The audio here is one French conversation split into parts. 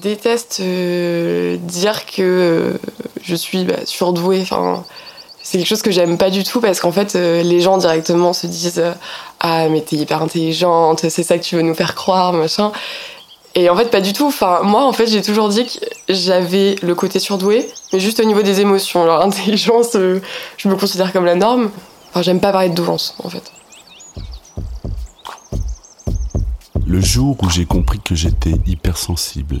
Déteste euh, dire que euh, je suis bah, surdouée. Enfin, c'est quelque chose que j'aime pas du tout parce qu'en fait, euh, les gens directement se disent Ah, mais t'es hyper intelligente, c'est ça que tu veux nous faire croire, machin. Et en fait, pas du tout. Enfin, moi, en fait, j'ai toujours dit que j'avais le côté surdoué, mais juste au niveau des émotions. Alors, intelligence, je me considère comme la norme. Enfin, j'aime pas parler de douance, en fait. Le jour où j'ai compris que j'étais hypersensible,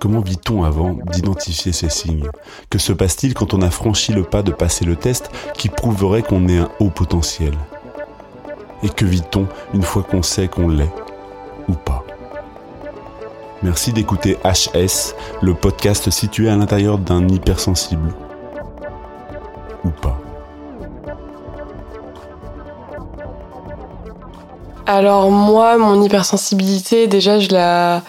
Comment vit-on avant d'identifier ces signes? Que se passe-t-il quand on a franchi le pas de passer le test qui prouverait qu'on est un haut potentiel? Et que vit-on une fois qu'on sait qu'on l'est ou pas? Merci d'écouter HS, le podcast situé à l'intérieur d'un hypersensible. Ou pas. Alors moi, mon hypersensibilité, déjà, je la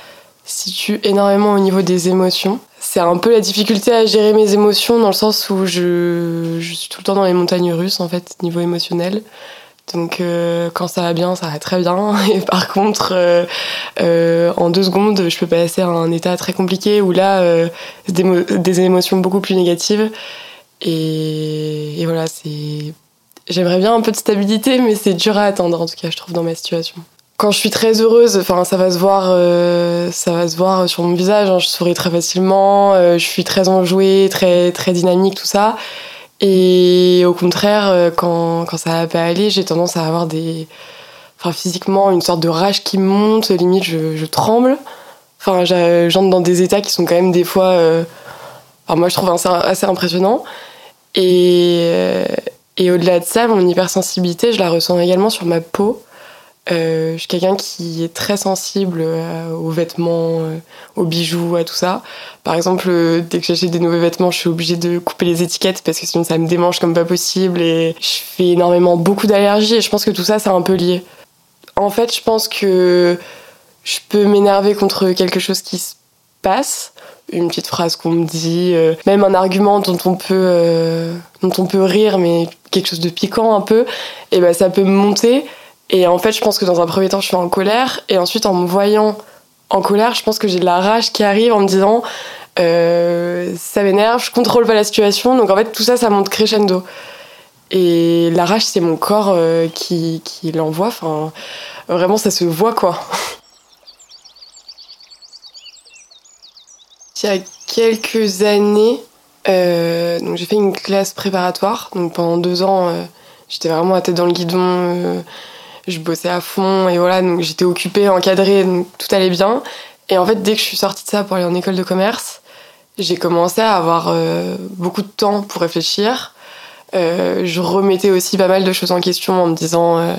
situe énormément au niveau des émotions. C'est un peu la difficulté à gérer mes émotions dans le sens où je, je suis tout le temps dans les montagnes russes, en fait, niveau émotionnel. Donc euh, quand ça va bien, ça va très bien. Et par contre, euh, euh, en deux secondes, je peux passer à un état très compliqué où là, des, des, émotions beaucoup plus négatives. Et, et voilà, c'est. J'aimerais bien un peu de stabilité, mais c'est dur à attendre en tout cas, je trouve, dans ma situation quand je suis très heureuse, enfin ça va se voir, euh, ça va se voir sur mon visage. Hein, je souris très facilement, euh, je suis très enjouée, très très dynamique, tout ça. Et au contraire, euh, quand, quand ça va pas aller, j'ai tendance à avoir des, enfin physiquement une sorte de rage qui monte, limite je, tremble. Enfin, j'entre dans des états qui sont quand même des fois, euh, moi je trouve assez, assez impressionnant. Et au-delà de ça, mon hypersensibilité, je la ressens également sur ma peau. Euh, je suis quelqu'un qui est très sensible euh, aux vêtements, euh, aux bijoux, à tout ça. Par exemple, dès que j'achète des nouveaux vêtements, je suis obligée de couper les étiquettes parce que sinon ça me démange comme pas possible et je fais énormément beaucoup d'allergies et je pense que tout ça c'est un peu lié. En fait, je pense que je peux m'énerver contre quelque chose qui se passe, une petite phrase qu'on me dit, même un argument dont on peut dont on peut rire mais quelque chose de piquant un peu, et ben ça peut me monter et en fait, je pense que dans un premier temps, je suis en colère. Et ensuite, en me voyant en colère, je pense que j'ai de la rage qui arrive en me disant euh, ça m'énerve, je contrôle pas la situation. Donc en fait, tout ça, ça monte crescendo. Et la rage, c'est mon corps euh, qui, qui l'envoie. Enfin, vraiment, ça se voit quoi. Il y a quelques années, euh, donc j'ai fait une classe préparatoire. Donc pendant deux ans, j'étais vraiment à tête dans le guidon je bossais à fond et voilà, donc j'étais occupée, encadrée, donc tout allait bien. Et en fait, dès que je suis sortie de ça pour aller en école de commerce, j'ai commencé à avoir euh, beaucoup de temps pour réfléchir. Euh, je remettais aussi pas mal de choses en question en me disant euh,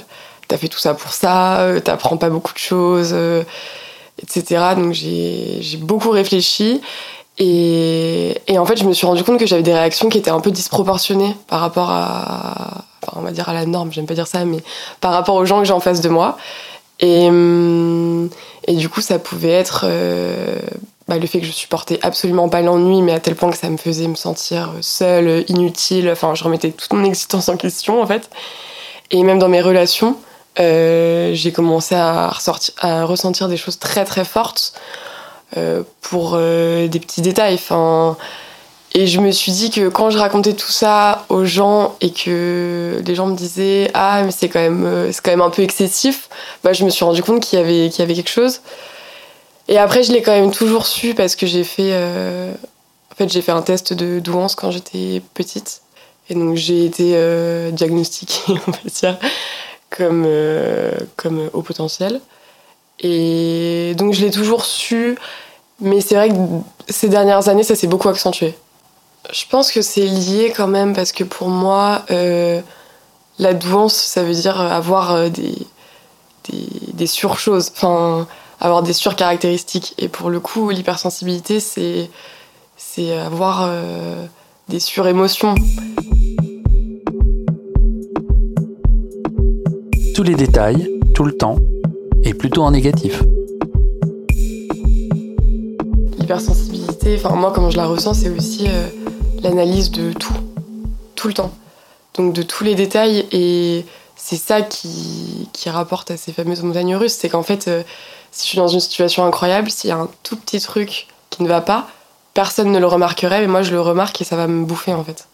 t'as fait tout ça pour ça, t'apprends pas beaucoup de choses, etc. Donc j'ai beaucoup réfléchi. Et, et, en fait, je me suis rendu compte que j'avais des réactions qui étaient un peu disproportionnées par rapport à, enfin, on va dire à la norme, j'aime pas dire ça, mais par rapport aux gens que j'ai en face de moi. Et, et du coup, ça pouvait être euh, bah, le fait que je supportais absolument pas l'ennui, mais à tel point que ça me faisait me sentir seule, inutile. Enfin, je remettais toute mon existence en question, en fait. Et même dans mes relations, euh, j'ai commencé à, ressentir des choses très très fortes euh, pour des petits détails. Enfin, et je me suis dit que quand je racontais tout ça aux gens et que les gens me disaient ah mais c'est quand même euh, c'est quand même un peu excessif, bah je me suis rendu compte qu'il y avait qu'il y avait quelque chose. Et après je l'ai quand même toujours su parce que j'ai fait euh... en fait, j'ai fait un test de douance quand j'étais petite. Et donc, j'ai été euh, diagnostiquée, on va dire, comme, comme haut potentiel. Et donc, je l'ai toujours su. Mais c'est vrai que ces dernières années, ça s'est beaucoup accentué. Je pense que c'est lié quand même parce que pour moi, euh, la douance, ça veut dire avoir des, des, des surchoses, enfin, avoir des surcaractéristiques. Et pour le coup, l'hypersensibilité, c'est c'est avoir euh, des surémotions. Tous les détails, tout le temps, et plutôt en négatif. L'hypersensibilité, enfin moi comme je la ressens, c'est aussi euh, l'analyse de tout, tout le temps. Donc de tous les détails et c'est ça qui, qui, rapporte à ces fameuses montagnes russes, c'est qu'en fait, euh, si je suis dans une situation incroyable, s'il y a un tout petit truc qui ne va pas, personne ne le remarquerait, mais moi je le remarque et ça va me bouffer en fait.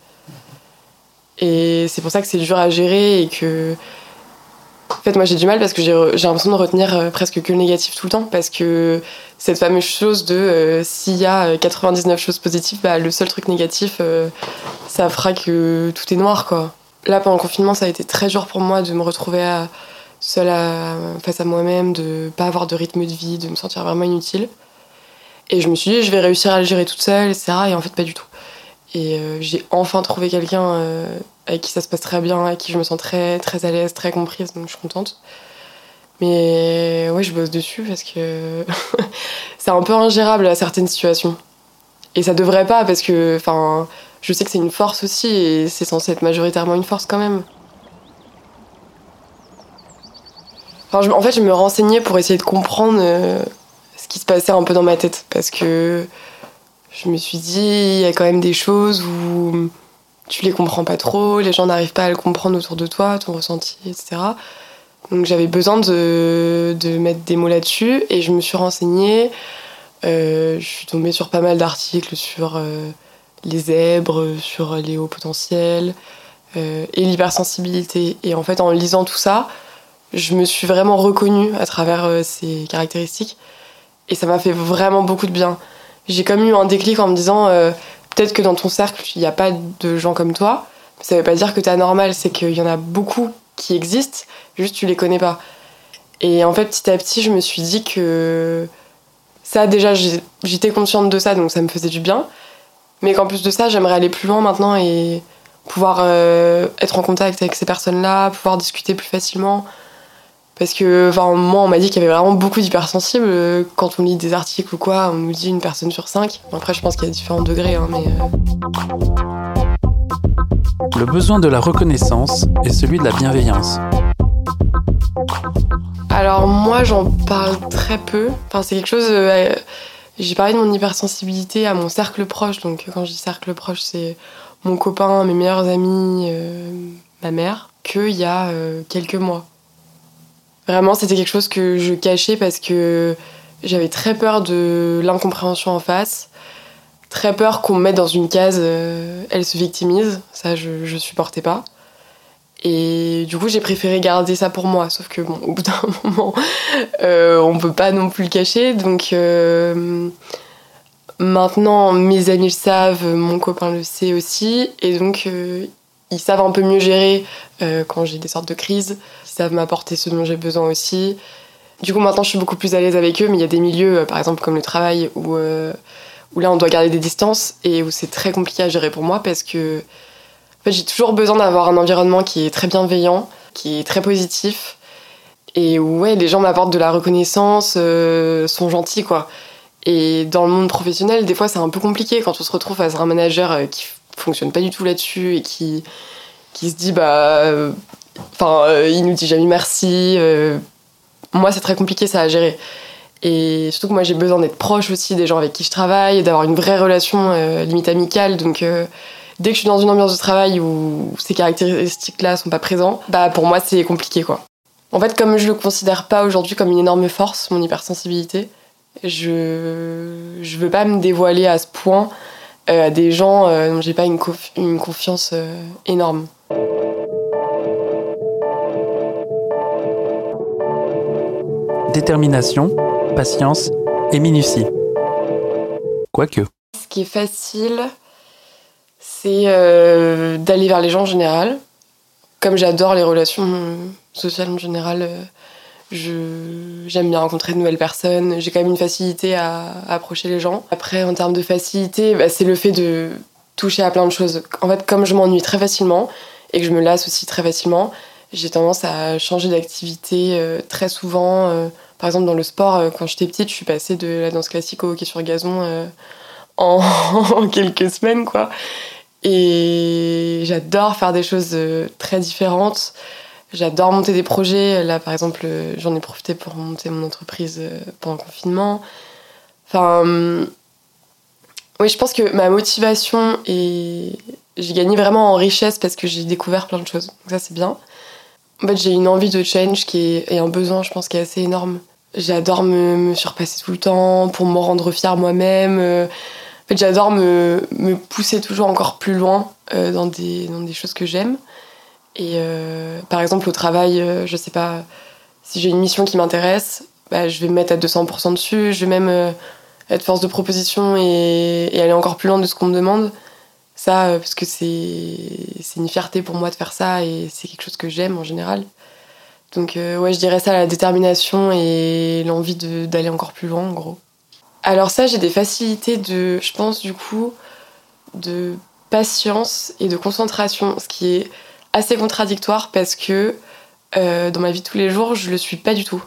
Et c'est pour ça que c'est dur à gérer et que. En fait, moi j'ai du mal parce que j'ai l'impression de retenir euh, presque que le négatif tout le temps. Parce que cette fameuse chose de euh, s'il y a 99 choses positives, bah, le seul truc négatif, euh, ça fera que tout est noir quoi. Là pendant le confinement, ça a été très dur pour moi de me retrouver à, seule face à moi-même, de pas avoir de rythme de vie, de me sentir vraiment inutile. Et je me suis dit, je vais réussir à le gérer toute seule, etc. Et en fait, pas du tout. Et euh, j'ai enfin trouvé quelqu'un euh, avec qui ça se passe très bien, avec qui je me sens très, très à l'aise, très comprise, donc je suis contente. Mais ouais, je bosse dessus parce que c'est un peu ingérable à certaines situations. Et ça devrait pas parce que, enfin, je sais que c'est une force aussi et c'est censé être majoritairement une force quand même. En fait, je me renseignais pour essayer de comprendre euh, ce qui se passait un peu dans ma tête parce que je me suis dit il y a quand même des choses où tu les comprends pas trop, les gens n'arrivent pas à le comprendre autour de toi, ton ressenti, etc. Donc j'avais besoin de, mettre des mots là-dessus et je me suis renseignée. Euh, je suis tombée sur pas mal d'articles sur euh, les zèbres, sur les hauts potentiels euh, et l'hypersensibilité. Et en fait, en lisant tout ça, je me suis vraiment reconnue à travers ces caractéristiques. Et ça m'a fait vraiment beaucoup de bien. J'ai comme eu un déclic en me disant peut-être que dans ton cercle, il n'y a pas de gens comme toi. Ça ne veut pas dire que tu es anormal, c'est qu'il y en a beaucoup qui existent, juste tu les connais pas. Et en fait, petit à petit, je me suis dit que ça, déjà, j'étais consciente de ça, donc ça me faisait du bien. Mais qu'en plus de ça, j'aimerais aller plus loin maintenant et pouvoir euh, être en contact avec ces personnes-là, pouvoir discuter plus facilement, parce que, enfin, moi, on m'a dit qu'il y avait vraiment beaucoup d'hypersensibles. Quand on lit des articles ou quoi, on nous dit une personne sur cinq. Après, je pense qu'il y a différents degrés, hein, mais. Euh. Le besoin de la reconnaissance est celui de la bienveillance. Alors, moi, j'en parle très peu. Enfin, c'est quelque chose. Euh, j'ai parlé de mon hypersensibilité à mon cercle proche. Donc, quand je dis cercle proche, c'est mon copain, mes meilleurs amis, euh, ma mère, qu'il y a quelques mois. Vraiment, c'était quelque chose que je cachais parce que j'avais très peur de l'incompréhension en face, très peur qu'on me mette dans une case, euh, elle se victimise, ça je, je supportais pas. Et du coup, j'ai préféré garder ça pour moi. Sauf que, bon, au bout d'un moment, euh, on peut pas non plus le cacher. Donc, euh, maintenant, mes amis le savent, mon copain le sait aussi. Et donc, ils savent un peu mieux gérer quand j'ai des sortes de crises. Ils savent m'apporter ce dont j'ai besoin aussi. Du coup, maintenant, je suis beaucoup plus à l'aise avec eux, mais il y a des milieux, par exemple comme le travail, où, où là, on doit garder des distances et où c'est très compliqué à gérer pour moi parce que j'ai toujours besoin d'avoir un environnement qui est très bienveillant, qui est très positif et où ouais, les gens m'apportent de la reconnaissance, sont gentils, quoi. Et dans le monde professionnel, des fois, c'est un peu compliqué quand on se retrouve face à un manager qui fonctionne pas du tout là-dessus et qui, qui se dit bah enfin euh, il nous dit jamais merci euh, moi c'est très compliqué ça à gérer et surtout que moi j'ai besoin d'être proche aussi des gens avec qui je travaille d'avoir une vraie relation euh, limite amicale. Donc dès que je suis dans une ambiance de travail où ces caractéristiques là sont pas présents bah pour moi c'est compliqué quoi. En fait comme je le considère pas aujourd'hui comme une énorme force mon hypersensibilité je je veux pas me dévoiler à ce point euh, à des gens euh, dont j'ai pas une, une confiance euh, énorme. Détermination, patience et minutie. Quoique. Ce qui est facile, c'est euh, d'aller vers les gens en général. Comme j'adore les relations sociales en général, euh, j'aime bien rencontrer de nouvelles personnes. J'ai quand même une facilité à, approcher les gens. Après, en termes de facilité, bah, c'est le fait de toucher à plein de choses. En fait, comme je m'ennuie très facilement et que je me lasse aussi très facilement, j'ai tendance à changer d'activité euh, très souvent. Par exemple, dans le sport, quand j'étais petite, je suis passée de la danse classique au hockey sur gazon en, en quelques semaines, quoi. Et j'adore faire des choses euh, très différentes. J'adore monter des projets. Là, par exemple, euh, j'en ai profité pour monter mon entreprise euh, pendant le confinement. Enfin, oui, je pense que ma motivation et j'ai gagné vraiment en richesse parce que j'ai découvert plein de choses. Donc ça, c'est bien. En fait, j'ai une envie de change qui est, et un besoin, je pense, qui est assez énorme. J'adore me, me, surpasser tout le temps pour me rendre fière moi-même fait, j'adore me, pousser toujours encore plus loin euh, dans, des, choses que j'aime. Et euh, par exemple, au travail, euh, je sais pas, si j'ai une mission qui m'intéresse, bah, je vais me mettre à 200% dessus. Je vais même être force de proposition et, aller encore plus loin de ce qu'on me demande. Ça, parce que c'est une fierté pour moi de faire ça et c'est quelque chose que j'aime en général. Donc, ouais, je dirais ça, la détermination et l'envie d'aller encore plus loin, en gros. Alors ça, j'ai des facilités de, je pense du coup, de patience et de concentration, ce qui est assez contradictoire parce que euh, dans ma vie de tous les jours, je le suis pas du tout.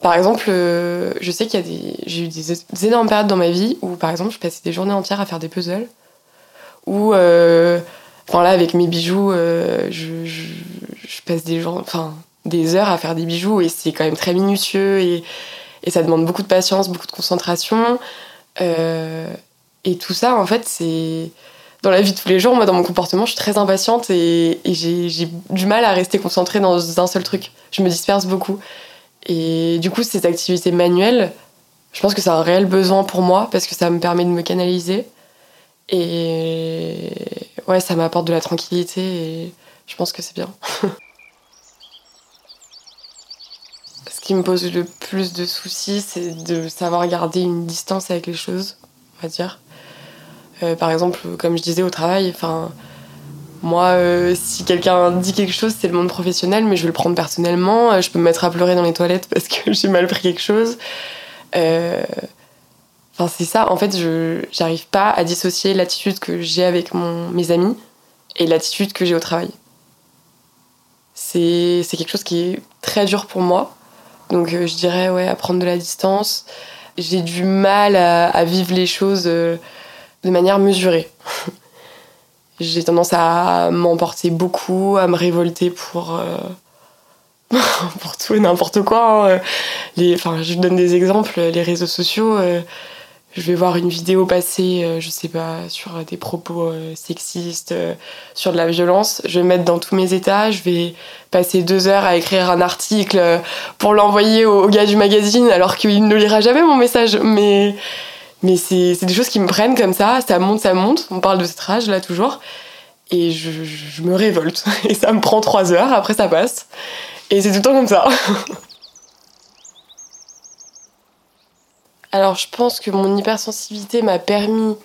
Par exemple, euh, je sais qu'il y a des, j'ai eu des, énormes périodes dans ma vie où, par exemple, je passais des journées entières à faire des puzzles, ou, euh, enfin là, avec mes bijoux, je, je, passe des heures à faire des bijoux et c'est quand même très minutieux et et ça demande beaucoup de patience, beaucoup de concentration. Euh, et tout ça, en fait, c'est. Dans la vie de tous les jours, moi, dans mon comportement, je suis très impatiente et, j'ai du mal à rester concentrée dans un seul truc. Je me disperse beaucoup. Et du coup, ces activités manuelles, je pense que c'est un réel besoin pour moi parce que ça me permet de me canaliser. Et ouais, ça m'apporte de la tranquillité et je pense que c'est bien. Ce qui me pose le plus de soucis, c'est de savoir garder une distance avec les choses, on va dire. Euh, par exemple, comme je disais au travail, enfin, moi, euh, si quelqu'un dit quelque chose, c'est le monde professionnel, mais je vais le prendre personnellement. Euh, je peux me mettre à pleurer dans les toilettes parce que j'ai mal pris quelque chose. C'est ça. En fait, je j'arrive pas à dissocier l'attitude que j'ai avec mon, mes amis et l'attitude que j'ai au travail. C'est quelque chose qui est très dur pour moi. Donc euh, je dirais, ouais, à prendre de la distance. J'ai du mal à, vivre les choses euh, de manière mesurée. J'ai tendance à m'emporter beaucoup, à me révolter pour, euh, pour tout et n'importe quoi. Hein. Enfin, je donne des exemples, les réseaux sociaux je vais voir une vidéo passer, euh, je sais pas, sur des propos euh, sexistes, euh, sur de la violence, je vais mettre dans tous mes états, je vais passer deux heures à écrire un article pour l'envoyer au, gars du magazine alors qu'il ne lira jamais mon message. Mais, mais c'est des choses qui me prennent comme ça, ça monte, ça monte, on parle de cette rage là toujours, et je, je me révolte. Et ça me prend trois heures, après ça passe. Et c'est tout le temps comme ça. Alors je pense que mon hypersensibilité m'a permis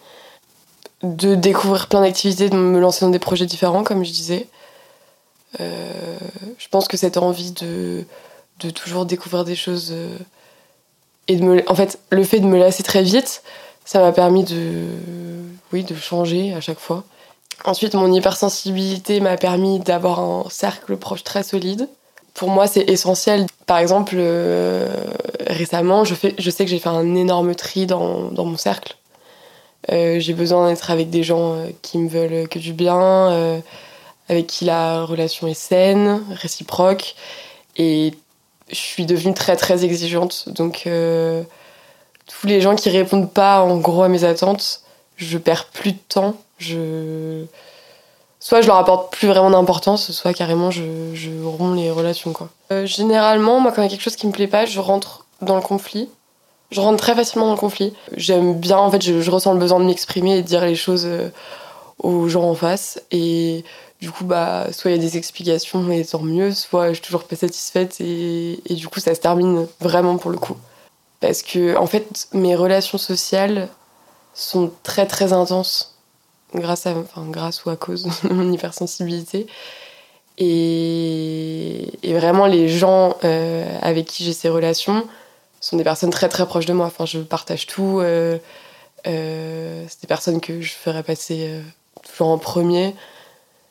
de découvrir plein d'activités, de me lancer dans des projets différents, comme je disais. Euh, je pense que cette envie de, toujours découvrir des choses euh, et de me, en fait, le fait de me lasser très vite, ça m'a permis de, oui, de changer à chaque fois. Ensuite, mon hypersensibilité m'a permis d'avoir un cercle proche très solide pour moi, c'est essentiel. Par exemple, euh, récemment, je, fais, je sais que j'ai fait un énorme tri dans, dans mon cercle. Euh, j'ai besoin d'être avec des gens euh, qui me veulent que du bien, avec qui la relation est saine, réciproque. Et je suis devenue très très exigeante. Donc, tous les gens qui répondent pas en gros à mes attentes, je perds plus de temps. Je soit je leur apporte plus vraiment d'importance, soit carrément je, je romps les relations. Quoi. Euh, généralement, moi, quand il y a quelque chose qui me plaît pas, je rentre dans le conflit. Je rentre très facilement dans le conflit. J'aime bien, en fait, je, ressens le besoin de m'exprimer et de dire les choses euh, aux gens en face. Et du coup, bah, soit il y a des explications et tant mieux, soit je suis toujours pas satisfaite et, du coup, ça se termine vraiment pour le coup. Parce que, en fait, mes relations sociales sont très très intenses grâce à, enfin, grâce ou à cause de mon hypersensibilité. Et, et vraiment, les gens euh, avec qui j'ai ces relations sont des personnes très très proches de moi. Enfin, je partage tout. Euh, euh, c'est des personnes que je ferais passer euh, toujours en premier.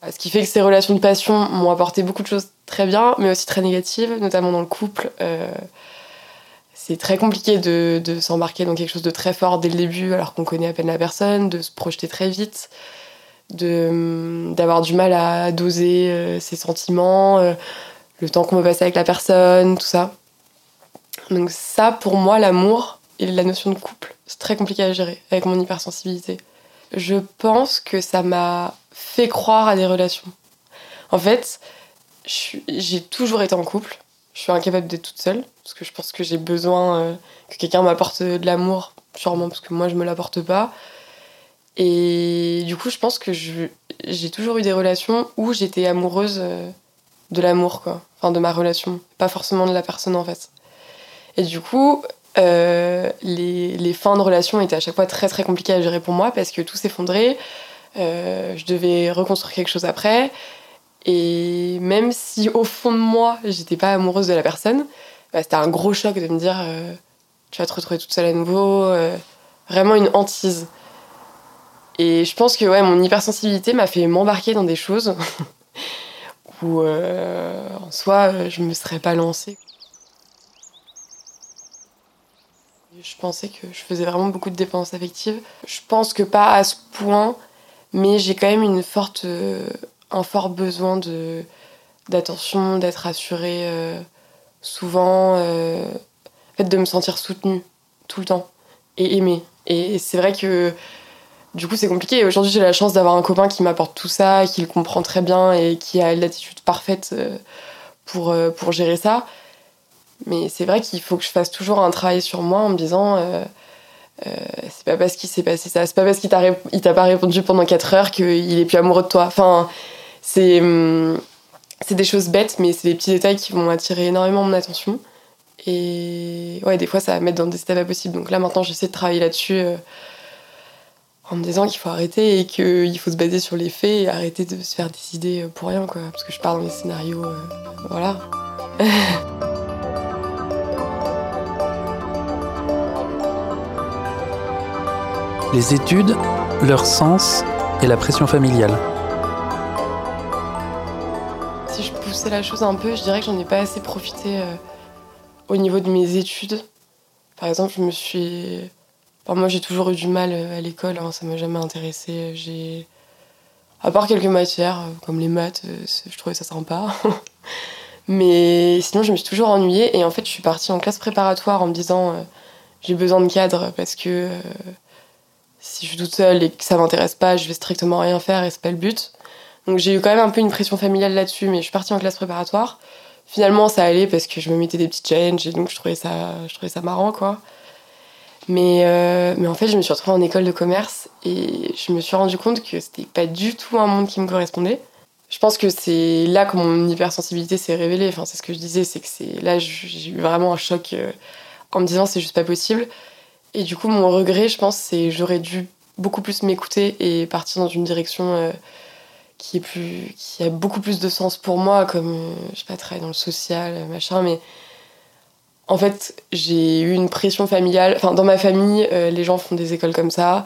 Ce qui fait que ces relations de passion m'ont apporté beaucoup de choses très bien, mais aussi très négatives, notamment dans le couple. Euh, c'est très compliqué de, de s'embarquer dans quelque chose de très fort dès le début, alors qu'on connaît à peine la personne, de se projeter très vite, de d'avoir du mal à doser euh, ses sentiments, euh, le temps qu'on veut passer avec la personne, tout ça. Donc ça, pour moi, l'amour et la notion de couple, c'est très compliqué à gérer avec mon hypersensibilité. Je pense que ça m'a fait croire à des relations. En fait, j'ai toujours été en couple. Je suis incapable d'être toute seule parce que je pense que j'ai besoin euh, que quelqu'un m'apporte de l'amour, sûrement parce que moi je me l'apporte pas. Et du coup, je pense que j'ai toujours eu des relations où j'étais amoureuse euh, de l'amour, quoi. Enfin, de ma relation, pas forcément de la personne en fait. Et du coup, euh, les, fins de relation étaient à chaque fois très très compliquées à gérer pour moi parce que tout s'effondrait. Euh, je devais reconstruire quelque chose après. Et même si au fond de moi, j'étais pas amoureuse de la personne, bah, c'était un gros choc de me dire euh, tu vas te retrouver toute seule à nouveau. vraiment une hantise. Et je pense que ouais, mon hypersensibilité m'a fait m'embarquer dans des choses où en soi, je me serais pas lancée. Je pensais que je faisais vraiment beaucoup de dépendances affectives. Je pense que pas à ce point, mais j'ai quand même une forte, euh, un fort besoin de d'attention, d'être rassurée euh, souvent, euh, de me sentir soutenue tout le temps et aimée. Et c'est vrai que du coup c'est compliqué. Aujourd'hui j'ai la chance d'avoir un copain qui m'apporte tout ça, qui le comprend très bien et qui a l'attitude parfaite euh, pour, pour gérer ça. Mais c'est vrai qu'il faut que je fasse toujours un travail sur moi en me disant euh, euh, c'est pas parce qu'il s'est passé ça, c'est pas parce qu'il t'a, pas répondu pendant 4 heures qu'il est plus amoureux de toi. Enfin, c'est, hum, c'est des choses bêtes, mais c'est des petits détails qui vont attirer énormément mon attention. Et ouais, des fois ça va me mettre dans des états pas possibles. Donc là maintenant j'essaie de travailler là-dessus euh, en me disant qu'il faut arrêter et qu'il faut se baser sur les faits et arrêter de se faire des idées pour rien quoi. Parce que je pars dans les scénarios, voilà. Les études, leur sens et la pression familiale. Si je poussais la chose un peu, je dirais que j'en ai pas assez profité euh, au niveau de mes études. Par exemple, je me suis. Moi, j'ai toujours eu du mal euh, à l'école, hein, ça m'a jamais intéressé. J'ai. À part quelques matières, euh, comme les maths, je trouvais ça sympa. Mais sinon, je me suis toujours ennuyée. Et en fait, je suis partie en classe préparatoire en me disant j'ai besoin de cadre parce que si je suis toute seule et que ça m'intéresse pas, je vais strictement rien faire et c'est pas le but. Donc j'ai eu quand même un peu une pression familiale là-dessus, mais je suis partie en classe préparatoire. Finalement, ça allait parce que je me mettais des petits challenges et donc je trouvais ça, je trouvais ça marrant, quoi. Mais, euh, mais en fait, je me suis retrouvée en école de commerce et je me suis rendu compte que c'était pas du tout un monde qui me correspondait. Je pense que c'est là que mon hypersensibilité s'est révélée. Enfin, c'est ce que je disais, c'est que c'est là j'ai eu vraiment un choc euh, en me disant c'est juste pas possible. Et du coup, mon regret, je pense, c'est j'aurais dû beaucoup plus m'écouter et partir dans une direction euh, qui est plus qui a beaucoup plus de sens pour moi comme euh, je sais pas travailler dans le social euh, machin. Mais en fait j'ai eu une pression familiale. Enfin dans ma famille les gens font des écoles comme ça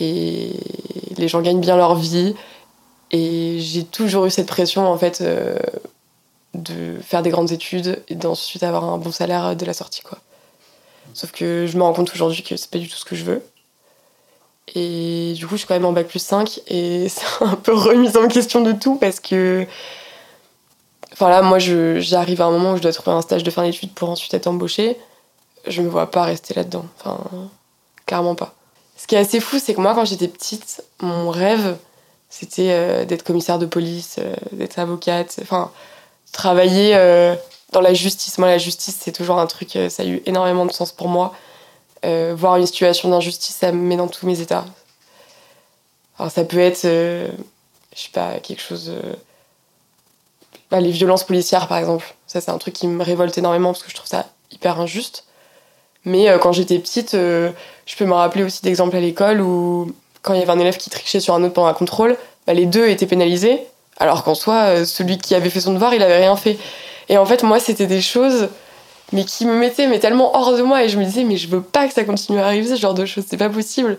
et les gens gagnent bien leur vie. Et j'ai toujours eu cette pression en fait de faire des grandes études et d'ensuite avoir un bon salaire de la sortie quoi sauf que je me rends compte aujourd'hui que c'est pas du tout ce que je veux et du coup, je suis quand même en bac plus 5 et c'est un peu remise en question de tout parce que. Enfin là, moi, j'arrive à un moment où je dois trouver un stage de fin d'études pour ensuite être embauchée. Je me vois pas rester là-dedans. Enfin, clairement pas. Ce qui est assez fou, c'est que moi, quand j'étais petite, mon rêve, c'était euh, d'être commissaire de police, euh, d'être avocate, enfin, travailler euh, dans la justice. Moi, la justice, c'est toujours un truc, euh, ça a eu énormément de sens pour moi. Euh, voir une situation d'injustice, ça me met dans tous mes états. Alors ça peut être, euh, je sais pas, quelque chose... bah, les violences policières, par exemple. Ça, c'est un truc qui me révolte énormément parce que je trouve ça hyper injuste. Mais quand j'étais petite, je peux me rappeler aussi d'exemples à l'école où quand il y avait un élève qui trichait sur un autre pendant un contrôle, bah, les deux étaient pénalisés, alors qu'en soi, celui qui avait fait son devoir, il avait rien fait. Et en fait, moi, c'était des choses mais qui me mettaient mais tellement hors de moi et je me disais mais je veux pas que ça continue à arriver ce genre de choses, c'est pas possible.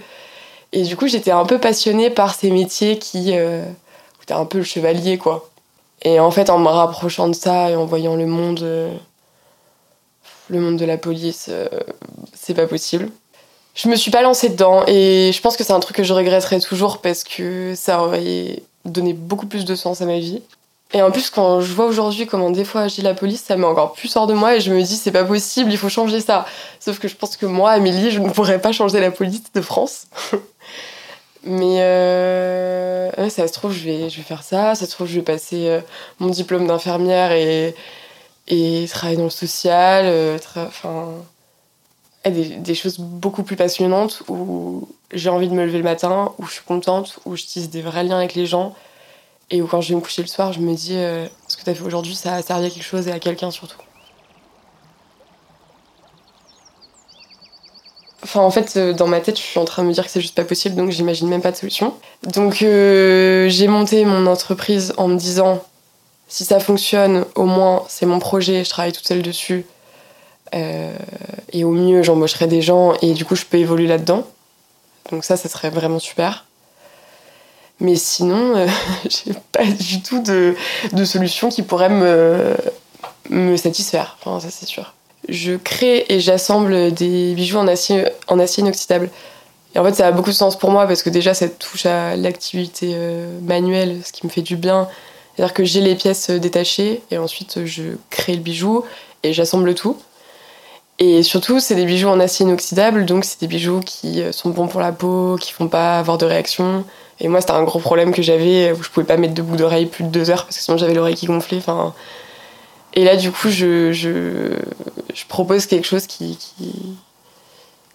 Et du coup, j'étais un peu passionnée par ces métiers qui euh, un peu le chevalier quoi. Et en fait, en me rapprochant de ça et en voyant le monde euh, le monde de la police, euh, c'est pas possible. Je me suis pas lancée dedans et je pense que c'est un truc que je regretterai toujours parce que ça aurait donné beaucoup plus de sens à ma vie. Et en plus, quand je vois aujourd'hui comment des fois agit la police, ça met encore plus hors de moi et je me dis c'est pas possible, il faut changer ça. Sauf que je pense que moi, Amélie, je ne pourrais pas changer la police de France. Mais euh, ça se trouve, je vais, je vais faire ça. Ça se trouve, je vais passer euh, mon diplôme d'infirmière et, et travailler dans le social. Euh, enfin, des, des, choses beaucoup plus passionnantes où j'ai envie de me lever le matin, où je suis contente, où je tisse des vrais liens avec les gens et quand je vais me coucher le soir, je me dis euh, ce que tu as fait aujourd'hui, ça a servi à quelque chose et à quelqu'un surtout. Enfin, en fait, euh, dans ma tête, je suis en train de me dire que c'est juste pas possible, donc j'imagine même pas de solution. Donc, euh, j'ai monté mon entreprise en me disant si ça fonctionne, au moins c'est mon projet, je travaille toute seule dessus. et au mieux, j'embaucherai des gens et du coup, je peux évoluer là-dedans. Donc, ça, ça serait vraiment super. Mais sinon, euh, j'ai pas du tout de, de, solution qui pourrait me, me satisfaire. Enfin, ça, c'est sûr. Je crée et j'assemble des bijoux en acier, en acier inoxydable. Et en fait, ça a beaucoup de sens pour moi parce que déjà, ça touche à l'activité euh, manuelle, ce qui me fait du bien. C'est-à-dire que j'ai les pièces détachées et ensuite je crée le bijou et j'assemble tout. Et surtout, c'est des bijoux en acier inoxydable, donc c'est des bijoux qui sont bons pour la peau, qui font pas avoir de réaction. Et moi, c'était un gros problème que j'avais où je pouvais pas mettre de boucles d'oreille plus de deux heures parce que sinon j'avais l'oreille qui gonflait. Enfin, et là, du coup, je, je, propose quelque chose qui,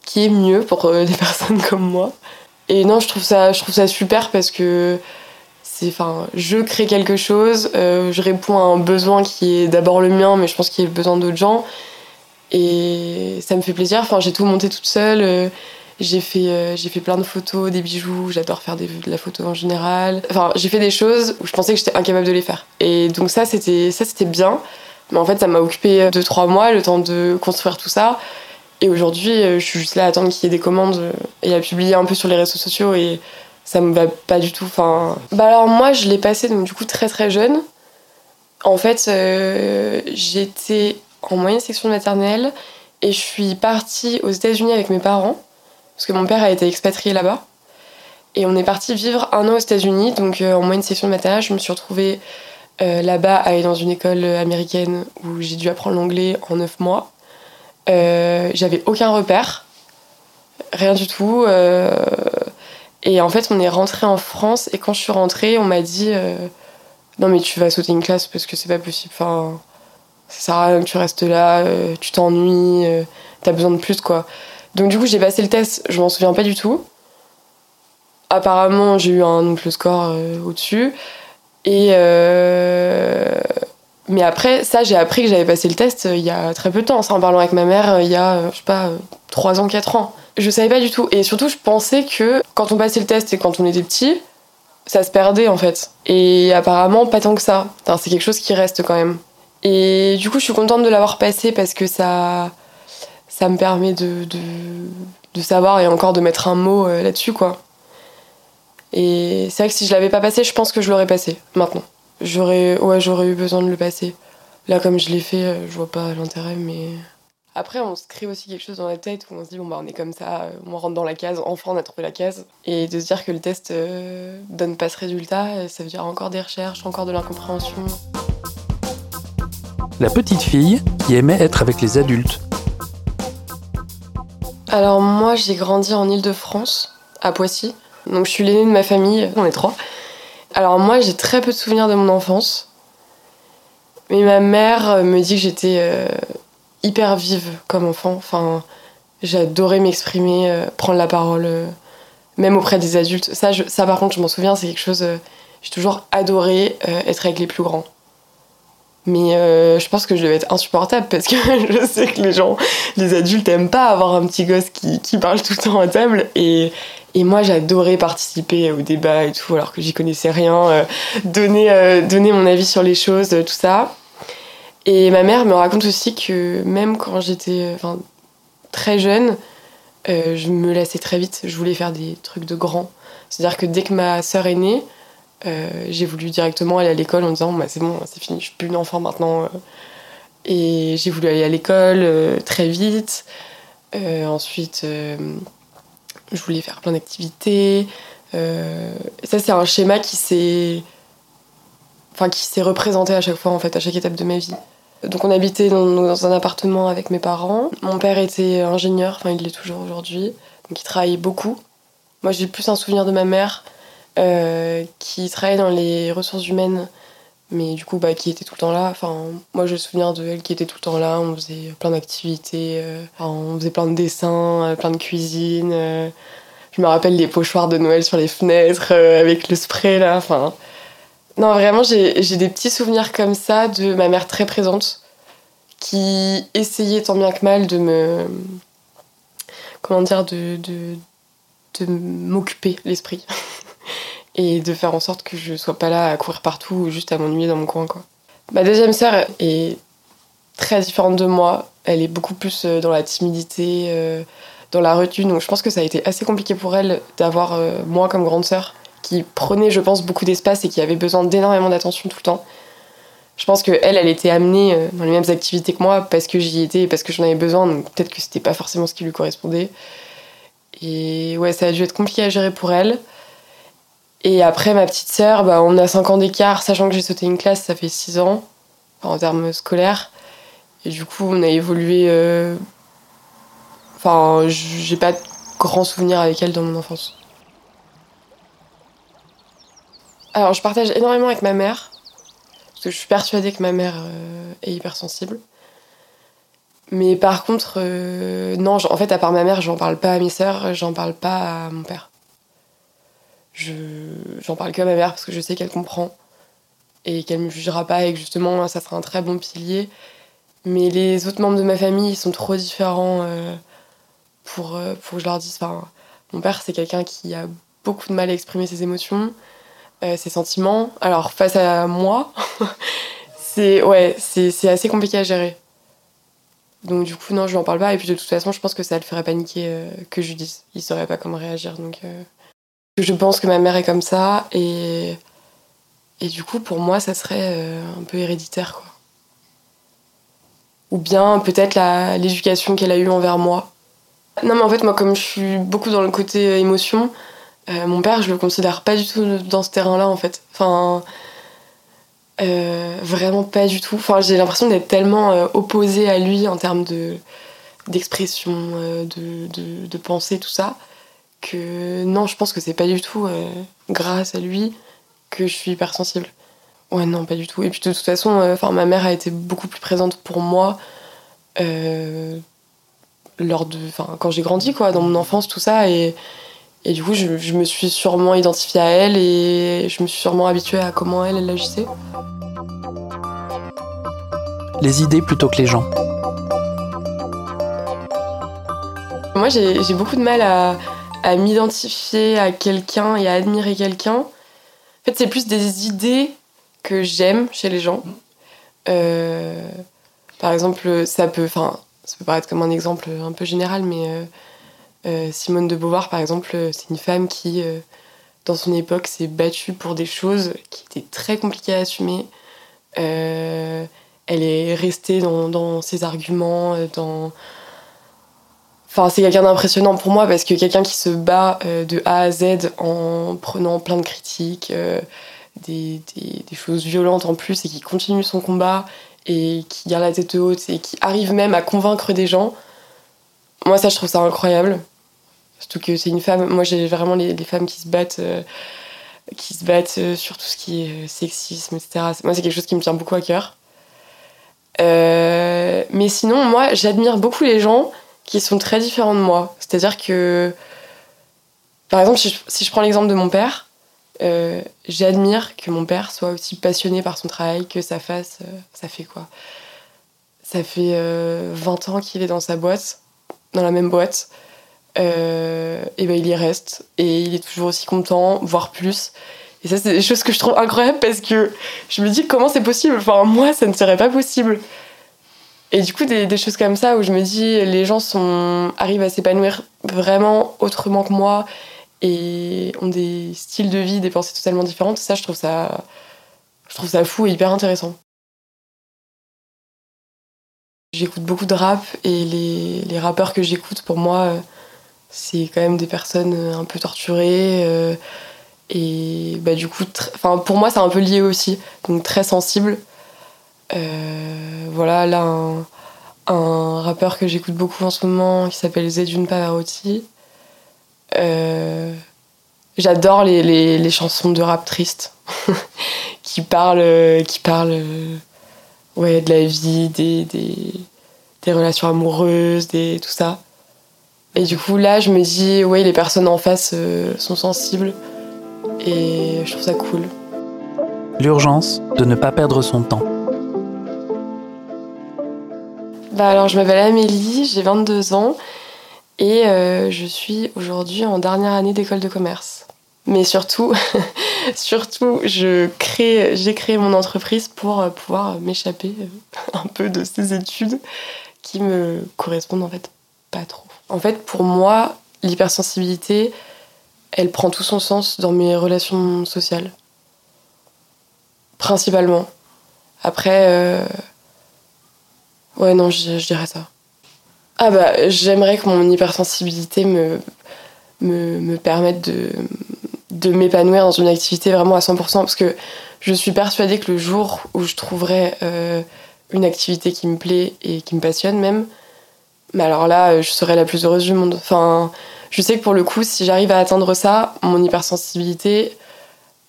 qui, est mieux pour euh, des personnes comme moi. Et non, je trouve ça, je trouve ça super parce que c'est, je crée quelque chose, euh, je réponds à un besoin qui est d'abord le mien, mais je pense qu'il y a le besoin d'autres gens. Et ça me fait plaisir. Enfin, j'ai tout monté toute seule. Euh, j'ai fait, euh, j'ai fait plein de photos, des bijoux, j'adore faire de la photo en général. Enfin, j'ai fait des choses où je pensais que j'étais incapable de les faire. Et donc ça, c'était, ça, c'était bien. Mais en fait, ça m'a occupé 2-3 mois, le temps de construire tout ça. Et aujourd'hui, euh, je suis juste là à attendre qu'il y ait des commandes et à publier un peu sur les réseaux sociaux et ça me va pas du tout. Enfin, bah alors moi, je l'ai passé donc du coup très très jeune. En fait, euh, j'étais en moyenne section maternelle et je suis partie aux États-Unis avec mes parents parce que mon père a été expatrié là-bas. Et on est parti vivre un an aux États-Unis, donc euh, en moyenne section de maternelle, je me suis retrouvée euh, là-bas à aller dans une école américaine où j'ai dû apprendre l'anglais en 9 mois. Euh, j'avais aucun repère, rien du tout. et en fait, on est rentré en France et quand je suis rentrée, on m'a dit Non, mais tu vas sauter une classe parce que c'est pas possible. Enfin, ça sert à rien que tu restes là, tu t'ennuies, t'as besoin de plus quoi. Donc du coup, j'ai passé le test, je m'en souviens pas du tout. Apparemment, j'ai eu un donc, score euh, au-dessus. Et euh, mais après, ça, j'ai appris que j'avais passé le test euh, il y a très peu de temps. en parlant avec ma mère, il y a, je sais pas, 3 ans, 4 ans. Je savais pas du tout. Et surtout, je pensais que quand on passait le test et quand on était petit, ça se perdait en fait. Et apparemment, pas tant que ça. c'est quelque chose qui reste quand même. Et du coup, je suis contente de l'avoir passé parce que ça ça me permet de, de, savoir et encore de mettre un mot euh, là-dessus, quoi. Et c'est vrai que si je l'avais pas passé, je pense que je l'aurais passé maintenant. J'aurais, ouais, j'aurais eu besoin de le passer. Là, comme je l'ai fait, euh, je vois pas l'intérêt, mais. Après, on se crée aussi quelque chose dans la tête où on se dit, bon, bah, on est comme ça, euh, on rentre dans la case, enfin, on a trouvé la case. Et de se dire que le test donne pas ce résultat, ça veut dire encore des recherches, encore de l'incompréhension. La petite fille qui aimait être avec les adultes alors moi j'ai grandi en Ile-de-France, à Poissy. Donc je suis l'aînée de ma famille, on est trois. Alors moi j'ai très peu de souvenirs de mon enfance. Mais ma mère me dit que j'étais euh, hyper vive comme enfant. Enfin, j'adorais m'exprimer, euh, prendre la parole, euh, même auprès des adultes. Ça, ça par contre, je m'en souviens, c'est quelque chose. j'ai toujours adoré être avec les plus grands. Mais euh, je pense que je devais être insupportable parce que je sais que les gens, les adultes aiment pas avoir un petit gosse qui, qui parle tout le temps à table. Et, et moi, j'adorais participer au débat et tout, alors que j'y connaissais rien, euh, donner, euh, donner mon avis sur les choses, tout ça. Et ma mère me raconte aussi que même quand j'étais enfin, très jeune, je me lassais très vite. Je voulais faire des trucs de grand. C'est-à-dire que dès que ma sœur est née, euh, j'ai voulu directement aller à l'école en disant bah, c'est bon, c'est fini, je suis plus une enfant maintenant. Et j'ai voulu aller à l'école euh, très vite. Euh, ensuite, je voulais faire plein d'activités. ça, c'est un schéma qui s'est enfin qui s'est représenté à chaque fois en fait à chaque étape de ma vie. Donc on habitait dans, dans, un appartement avec mes parents. Mon père était ingénieur, enfin il l'est toujours aujourd'hui, donc il travaillait beaucoup. Moi j'ai plus un souvenir de ma mère euh, qui travaillait dans les ressources humaines, mais du coup, bah, qui était tout le temps là. Enfin, moi, je me souviens de elle qui était tout le temps là. On faisait plein d'activités, euh, on faisait plein de dessins, euh, plein de cuisine. je me rappelle les pochoirs de Noël sur les fenêtres avec le spray là. Enfin, non, vraiment, j'ai des petits souvenirs comme ça de ma mère très présente qui essayait tant bien que mal de me. Comment dire, de, de, de m'occuper l'esprit. et de faire en sorte que je sois pas là à courir partout ou juste à m'ennuyer dans mon coin quoi. Ma deuxième sœur est très différente de moi, elle est beaucoup plus euh, dans la timidité, euh, dans la retenue, donc je pense que ça a été assez compliqué pour elle d'avoir euh, moi comme grande sœur qui prenait je pense beaucoup d'espace et qui avait besoin d'énormément d'attention tout le temps. Je pense que elle, elle était amenée dans les mêmes activités que moi parce que j'y étais et parce que j'en avais besoin, donc peut-être que c'était pas forcément ce qui lui correspondait. Et ouais, ça a dû être compliqué à gérer pour elle. Et après, ma petite sœur, bah, on a 5 ans d'écart, sachant que j'ai sauté une classe, ça fait 6 ans, en termes scolaires. Et du coup, on a évolué. Euh, enfin, j'ai pas de grands souvenirs avec elle dans mon enfance. Alors, je partage énormément avec ma mère, parce que je suis persuadée que ma mère euh, est hypersensible. Mais par contre, euh, non, en fait, à part ma mère, j'en parle pas à mes sœurs, j'en parle pas à mon père je j'en parle que à ma mère parce que je sais qu'elle comprend et qu'elle me jugera pas et que justement ça sera un très bon pilier. Mais les autres membres de ma famille ils sont trop différents euh, pour, euh, pour que je leur dise enfin mon père c'est quelqu'un qui a beaucoup de mal à exprimer ses émotions euh, ses sentiments. Alors face à moi c'est ouais c'est assez compliqué à gérer. Donc du coup non je lui en parle pas. Et puis de toute façon je pense que ça le ferait paniquer que je lui dise. Il saurait pas comment réagir. Donc je pense que ma mère est comme ça et, et du coup pour moi ça serait euh, un peu héréditaire quoi. Ou bien peut-être l'éducation qu'elle a eue envers moi. Non mais en fait moi comme je suis beaucoup dans le côté euh, émotion, euh, mon père je le considère pas du tout dans ce terrain-là en fait. Enfin vraiment pas du tout. Enfin j'ai l'impression d'être tellement opposée à lui en termes de d'expression, de, de, de pensée, tout ça que non, je pense que c'est pas du tout euh, grâce à lui que je suis hypersensible. Ouais, non, pas du tout. Et puis de toute façon, euh, enfin ma mère a été beaucoup plus présente pour moi euh, lors de, enfin quand j'ai grandi quoi, dans mon enfance, tout ça. Et, et du coup, je, je, me suis sûrement identifiée à elle et je me suis sûrement habituée à comment elle, elle agissait. Les idées plutôt que les gens. Moi, j'ai beaucoup de mal à, à m'identifier à quelqu'un et à admirer quelqu'un. En fait, c'est plus des idées que j'aime chez les gens. Euh, par exemple, ça peut, enfin, ça peut paraître comme un exemple un peu général, mais euh, euh, Simone de Beauvoir, par exemple, c'est une femme qui, dans son époque, s'est battue pour des choses qui étaient très compliquées à assumer. elle est restée dans, dans ses arguments, dans Enfin, c'est quelqu'un d'impressionnant pour moi parce que quelqu'un qui se bat euh, de A à Z en prenant plein de critiques, euh, des, des, choses violentes en plus et qui continue son combat et qui garde la tête haute et qui arrive même à convaincre des gens. Moi, ça, je trouve ça incroyable. Surtout que c'est une femme. Moi, j'ai vraiment les, les, femmes qui se battent. Euh, qui se battent sur tout ce qui est sexisme, etc. Moi, c'est quelque chose qui me tient beaucoup à cœur. mais sinon, moi, j'admire beaucoup les gens qui sont très différents de moi. C'est-à-dire que, par exemple, si je, prends l'exemple de mon père, euh, j'admire que mon père soit aussi passionné par son travail, que ça fasse. euh, ça fait quoi? Ça fait euh, 20 ans qu'il est dans sa boîte, dans la même boîte. Euh, et ben il y reste. Et il est toujours aussi content, voire plus. Et ça, c'est des choses que je trouve incroyables parce que je me dis comment c'est possible? Enfin, moi, ça ne serait pas possible. Et du coup, des, choses comme ça où je me dis les gens sont, arrivent à s'épanouir vraiment autrement que moi et ont des styles de vie, des pensées totalement différentes. Ça, je trouve ça, je trouve ça fou et hyper intéressant. J'écoute beaucoup de rap et les, les rappeurs que j'écoute, pour moi, c'est quand même des personnes un peu torturées. euh, et bah, du coup, pour moi, c'est un peu lié aussi. Donc très sensible. Euh, voilà, là, un, rappeur que j'écoute beaucoup en ce moment qui s'appelle Zedune Pavarotti. Euh, J'adore les, les, chansons de rap tristes qui parlent, euh, qui parlent ouais, de la vie, des, des, des relations amoureuses, des, tout ça. Et du coup, là, je me dis, ouais, les personnes en face sont sensibles et je trouve ça cool. L'urgence de ne pas perdre son temps. Bah alors, je m'appelle Amélie, j'ai 22 ans et euh, je suis aujourd'hui en dernière année d'école de commerce. Mais surtout, surtout, je crée, j'ai créé mon entreprise pour euh, pouvoir m'échapper euh, un peu de ces études qui me correspondent en fait pas trop. En fait, pour moi, l'hypersensibilité, elle prend tout son sens dans mes relations sociales. Principalement. Après, ouais, non, je, dirais ça. Ah bah, j'aimerais que mon hypersensibilité me, me, me permette de, de m'épanouir dans une activité vraiment à 100%, parce que je suis persuadée que le jour où je trouverai euh, une activité qui me plaît et qui me passionne même, mais alors là, je serai la plus heureuse du monde. Enfin, je sais que pour le coup, si j'arrive à atteindre ça, mon hypersensibilité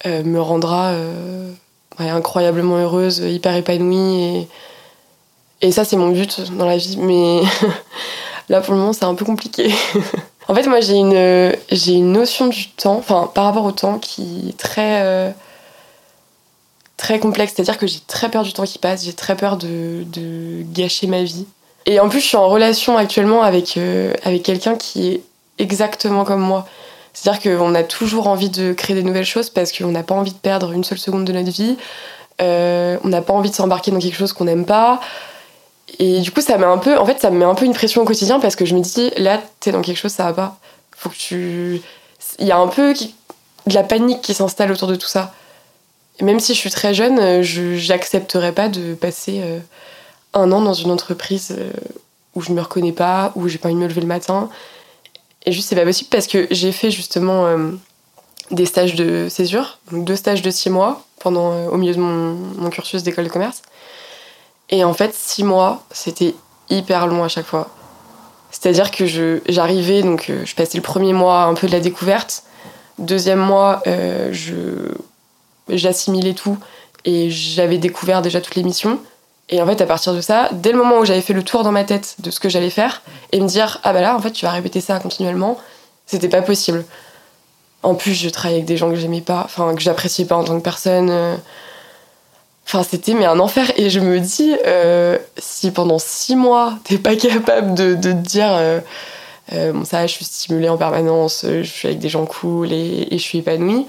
euh, me rendra euh, incroyablement heureuse, hyper épanouie. Et, et ça, c'est mon but dans la vie. Mais là, pour le moment, c'est un peu compliqué. en fait, moi, j'ai une, une notion du temps, enfin, par rapport au temps, qui est très, euh, très complexe. C'est-à-dire que j'ai très peur du temps qui passe, j'ai très peur de, de gâcher ma vie. Et en plus, je suis en relation actuellement avec, euh, avec quelqu'un qui est exactement comme moi. C'est-à-dire qu'on a toujours envie de créer des nouvelles choses parce qu'on n'a pas envie de perdre une seule seconde de notre vie. Euh, on n'a pas envie de s'embarquer dans quelque chose qu'on n'aime pas. Et du coup, ça met un peu, en fait, ça me met un peu une pression au quotidien parce que je me dis, là, t'es dans quelque chose, ça va pas. Il y a un peu de la panique qui s'installe autour de tout ça. Même si je suis très jeune, euh, j'accepterais pas de passer euh, un an dans une entreprise euh, où je me reconnais pas, où j'ai pas envie de me lever le matin. Et juste, c'est pas possible parce que j'ai fait justement des stages de césure, donc deux stages de six mois pendant, au milieu de mon cursus d'école de commerce. Et en fait, six mois, c'était hyper long à chaque fois. C'est-à-dire que j'arrivais, donc euh, je passais le premier mois un peu de la découverte. Deuxième mois, euh, j'assimilais tout et j'avais découvert déjà toutes les missions. Et en fait, à partir de ça, dès le moment où j'avais fait le tour dans ma tête de ce que j'allais faire, et me dire, ah bah là, en fait, tu vas répéter ça continuellement, c'était pas possible. En plus, je travaillais avec des gens que j'aimais pas, enfin, que j'appréciais pas en tant que personne. Enfin, c'était mais un enfer. Et je me dis, euh, si pendant six mois, t'es pas capable de, de te dire, euh, euh, bon, ça, je suis stimulée en permanence, je suis avec des gens cool et, et je suis épanouie,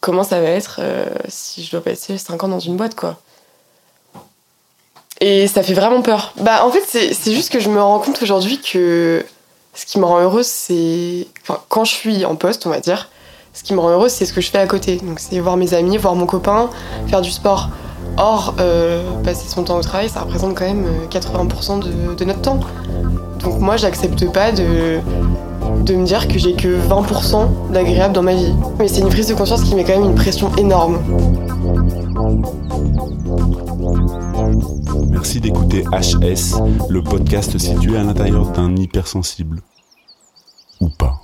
comment ça va être si je dois passer cinq ans dans une boîte, quoi? Et ça fait vraiment peur. Bah, en fait, c'est juste que je me rends compte aujourd'hui que ce qui me rend heureuse, c'est. Enfin, quand je suis en poste, on va dire, ce qui me rend heureuse, c'est ce que je fais à côté. Donc, c'est voir mes amis, voir mon copain, faire du sport. Or, euh, passer son temps au travail, ça représente quand même euh, 80% de, de notre temps. Donc, moi, j'accepte pas de, de me dire que j'ai que 20% d'agréable dans ma vie. Mais c'est une prise de conscience qui met quand même une pression énorme. Merci d'écouter HS, le podcast situé à l'intérieur d'un hypersensible. Ou pas.